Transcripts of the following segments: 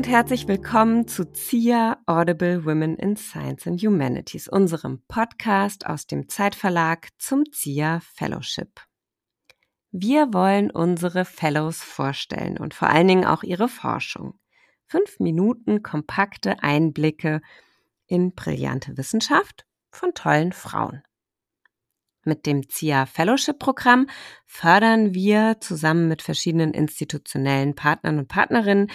und herzlich willkommen zu ZIA Audible Women in Science and Humanities, unserem Podcast aus dem Zeitverlag zum ZIA Fellowship. Wir wollen unsere Fellows vorstellen und vor allen Dingen auch ihre Forschung. Fünf Minuten kompakte Einblicke in brillante Wissenschaft von tollen Frauen. Mit dem ZIA Fellowship Programm fördern wir zusammen mit verschiedenen institutionellen Partnern und Partnerinnen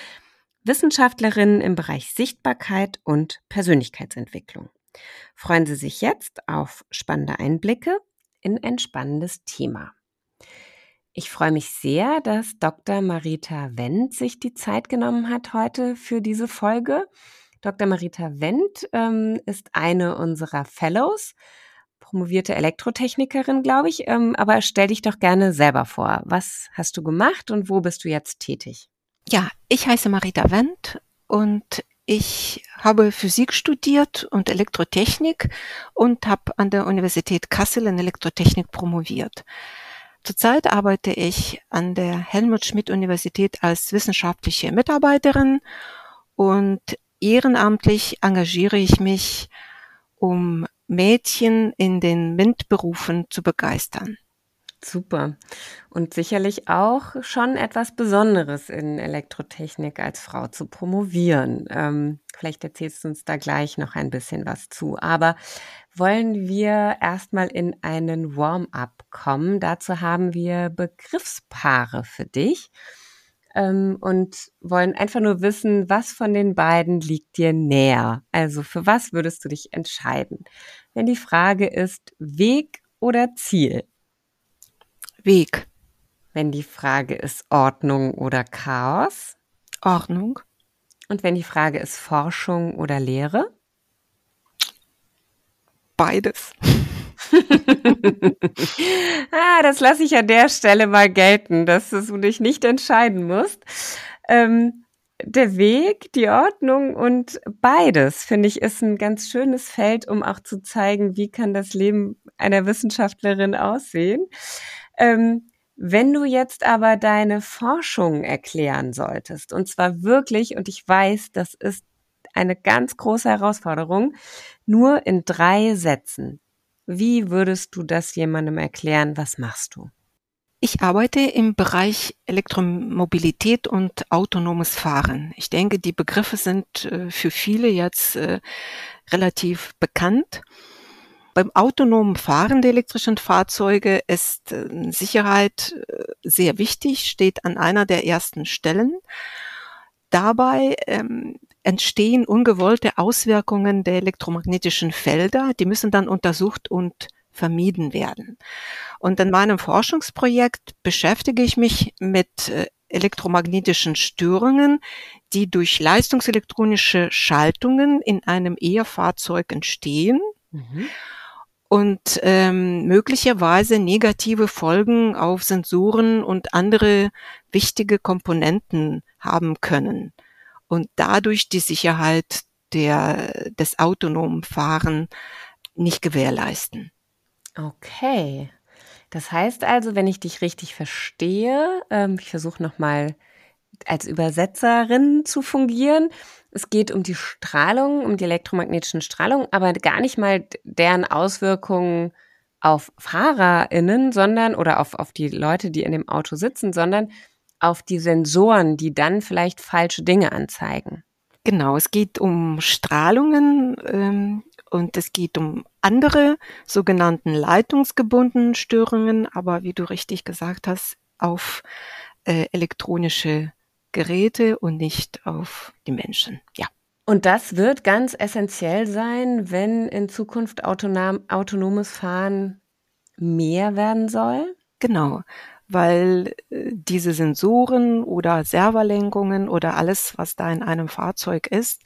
Wissenschaftlerinnen im Bereich Sichtbarkeit und Persönlichkeitsentwicklung. Freuen Sie sich jetzt auf spannende Einblicke in ein spannendes Thema. Ich freue mich sehr, dass Dr. Marita Wendt sich die Zeit genommen hat heute für diese Folge. Dr. Marita Wendt ähm, ist eine unserer Fellows, promovierte Elektrotechnikerin, glaube ich. Ähm, aber stell dich doch gerne selber vor. Was hast du gemacht und wo bist du jetzt tätig? Ja, ich heiße Marita Wendt und ich habe Physik studiert und Elektrotechnik und habe an der Universität Kassel in Elektrotechnik promoviert. Zurzeit arbeite ich an der Helmut Schmidt Universität als wissenschaftliche Mitarbeiterin und ehrenamtlich engagiere ich mich, um Mädchen in den MINT-Berufen zu begeistern. Super. Und sicherlich auch schon etwas Besonderes in Elektrotechnik als Frau zu promovieren. Ähm, vielleicht erzählst du uns da gleich noch ein bisschen was zu. Aber wollen wir erstmal in einen Warm-up kommen. Dazu haben wir Begriffspaare für dich ähm, und wollen einfach nur wissen, was von den beiden liegt dir näher. Also für was würdest du dich entscheiden? Wenn die Frage ist Weg oder Ziel? Weg. Wenn die Frage ist Ordnung oder Chaos? Ordnung. Und wenn die Frage ist Forschung oder Lehre? Beides. ah, das lasse ich an der Stelle mal gelten, dass du dich nicht entscheiden musst. Ähm, der Weg, die Ordnung und beides, finde ich, ist ein ganz schönes Feld, um auch zu zeigen, wie kann das Leben einer Wissenschaftlerin aussehen. Ähm, wenn du jetzt aber deine Forschung erklären solltest, und zwar wirklich, und ich weiß, das ist eine ganz große Herausforderung, nur in drei Sätzen. Wie würdest du das jemandem erklären? Was machst du? Ich arbeite im Bereich Elektromobilität und autonomes Fahren. Ich denke, die Begriffe sind äh, für viele jetzt äh, relativ bekannt. Beim autonomen Fahren der elektrischen Fahrzeuge ist äh, Sicherheit sehr wichtig, steht an einer der ersten Stellen. Dabei ähm, entstehen ungewollte Auswirkungen der elektromagnetischen Felder. Die müssen dann untersucht und vermieden werden. Und in meinem Forschungsprojekt beschäftige ich mich mit äh, elektromagnetischen Störungen, die durch leistungselektronische Schaltungen in einem E-Fahrzeug entstehen. Mhm. Und ähm, möglicherweise negative Folgen auf Sensoren und andere wichtige Komponenten haben können und dadurch die Sicherheit der, des autonomen Fahren nicht gewährleisten. Okay. Das heißt also, wenn ich dich richtig verstehe, ähm, ich versuche nochmal als Übersetzerin zu fungieren. Es geht um die Strahlung, um die elektromagnetischen Strahlung, aber gar nicht mal deren Auswirkungen auf FahrerInnen, sondern oder auf, auf die Leute, die in dem Auto sitzen, sondern auf die Sensoren, die dann vielleicht falsche Dinge anzeigen. Genau, es geht um Strahlungen ähm, und es geht um andere sogenannten leitungsgebundenen Störungen, aber wie du richtig gesagt hast, auf äh, elektronische Geräte und nicht auf die Menschen. Ja. Und das wird ganz essentiell sein, wenn in Zukunft autonom, autonomes Fahren mehr werden soll? Genau weil äh, diese Sensoren oder Serverlenkungen oder alles, was da in einem Fahrzeug ist,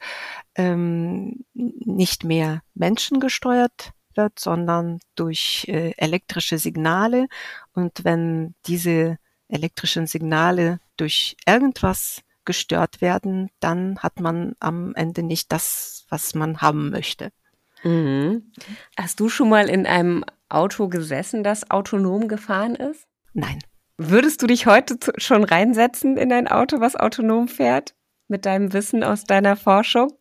ähm, nicht mehr menschengesteuert wird, sondern durch äh, elektrische Signale. Und wenn diese elektrischen Signale durch irgendwas gestört werden, dann hat man am Ende nicht das, was man haben möchte. Mhm. Hast du schon mal in einem Auto gesessen, das autonom gefahren ist? Nein. Würdest du dich heute schon reinsetzen in ein Auto, was autonom fährt? mit deinem Wissen aus deiner Forschung?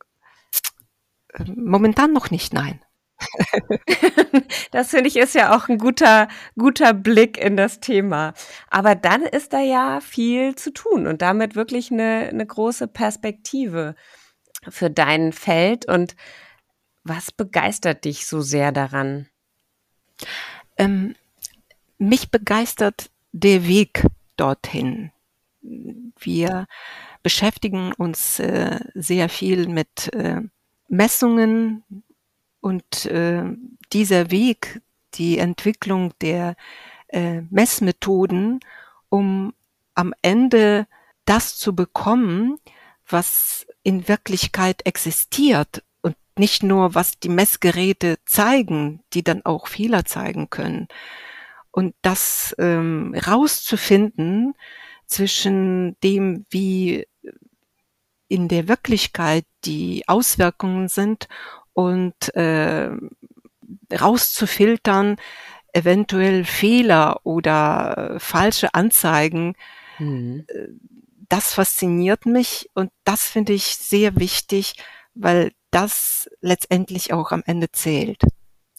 Momentan noch nicht, nein. das finde ich ist ja auch ein guter, guter Blick in das Thema. Aber dann ist da ja viel zu tun und damit wirklich eine, eine große Perspektive für dein Feld. Und was begeistert dich so sehr daran? Ähm, mich begeistert der Weg dorthin. Wir beschäftigen uns äh, sehr viel mit äh, Messungen, und äh, dieser Weg, die Entwicklung der äh, Messmethoden, um am Ende das zu bekommen, was in Wirklichkeit existiert und nicht nur, was die Messgeräte zeigen, die dann auch Fehler zeigen können. Und das ähm, rauszufinden zwischen dem, wie in der Wirklichkeit die Auswirkungen sind und äh, rauszufiltern, eventuell Fehler oder falsche Anzeigen. Mhm. Äh, das fasziniert mich und das finde ich sehr wichtig, weil das letztendlich auch am Ende zählt.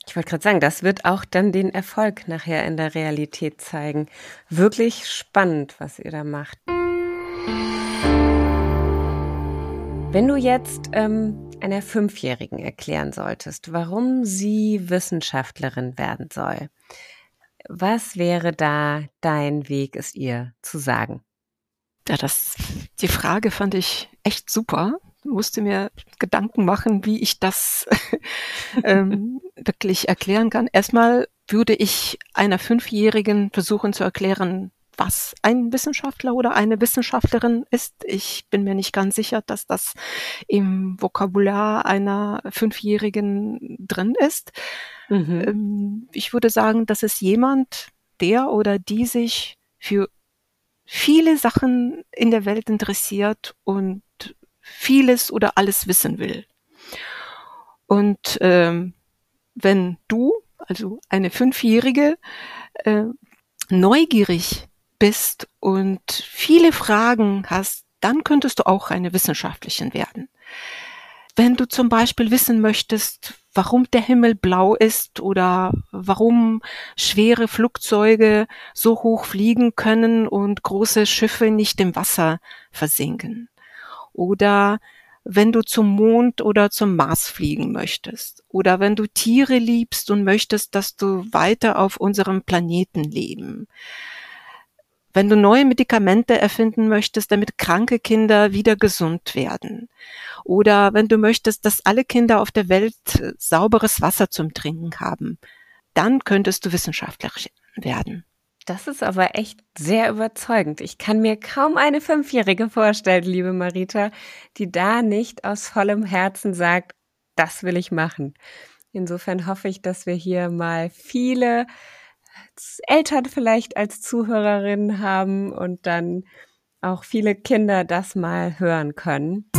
Ich wollte gerade sagen, das wird auch dann den Erfolg nachher in der Realität zeigen. Wirklich spannend, was ihr da macht. Wenn du jetzt ähm, einer Fünfjährigen erklären solltest, warum sie Wissenschaftlerin werden soll, was wäre da dein Weg, es ihr zu sagen? Ja, das, die Frage fand ich echt super. Musste mir Gedanken machen, wie ich das ähm, wirklich erklären kann. Erstmal würde ich einer Fünfjährigen versuchen zu erklären, was ein Wissenschaftler oder eine Wissenschaftlerin ist. Ich bin mir nicht ganz sicher, dass das im Vokabular einer Fünfjährigen drin ist. Mhm. Ähm, ich würde sagen, das ist jemand, der oder die sich für viele Sachen in der Welt interessiert und vieles oder alles wissen will. Und ähm, wenn du, also eine Fünfjährige, äh, neugierig bist und viele Fragen hast, dann könntest du auch eine Wissenschaftlerin werden. Wenn du zum Beispiel wissen möchtest, warum der Himmel blau ist oder warum schwere Flugzeuge so hoch fliegen können und große Schiffe nicht im Wasser versinken. Oder wenn du zum Mond oder zum Mars fliegen möchtest. Oder wenn du Tiere liebst und möchtest, dass du weiter auf unserem Planeten leben wenn du neue Medikamente erfinden möchtest, damit kranke Kinder wieder gesund werden. Oder wenn du möchtest, dass alle Kinder auf der Welt sauberes Wasser zum Trinken haben, dann könntest du Wissenschaftlerin werden. Das ist aber echt sehr überzeugend. Ich kann mir kaum eine Fünfjährige vorstellen, liebe Marita, die da nicht aus vollem Herzen sagt, das will ich machen. Insofern hoffe ich, dass wir hier mal viele Eltern vielleicht als Zuhörerinnen haben und dann auch viele Kinder das mal hören können.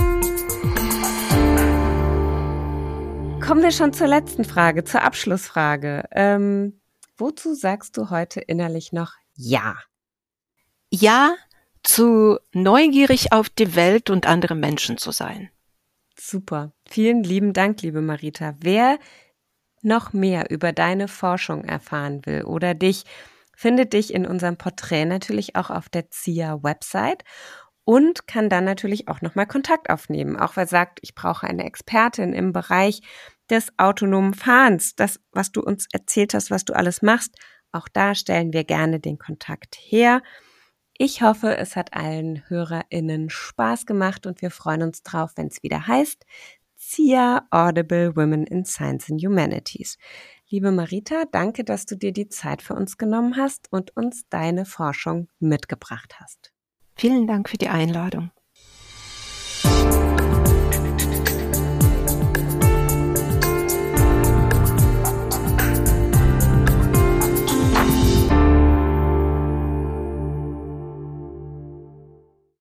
Kommen wir schon zur letzten Frage, zur Abschlussfrage. Ähm, wozu sagst du heute innerlich noch Ja? Ja, zu neugierig auf die Welt und andere Menschen zu sein. Super. Vielen lieben Dank, liebe Marita. Wer noch mehr über deine Forschung erfahren will oder dich, findet dich in unserem Porträt natürlich auch auf der ZIA-Website und kann dann natürlich auch nochmal Kontakt aufnehmen. Auch wer sagt, ich brauche eine Expertin im Bereich des autonomen Fahrens, das, was du uns erzählt hast, was du alles machst, auch da stellen wir gerne den Kontakt her. Ich hoffe, es hat allen HörerInnen Spaß gemacht und wir freuen uns drauf, wenn es wieder heißt, SIA Audible Women in Science and Humanities. Liebe Marita, danke, dass du dir die Zeit für uns genommen hast und uns deine Forschung mitgebracht hast. Vielen Dank für die Einladung.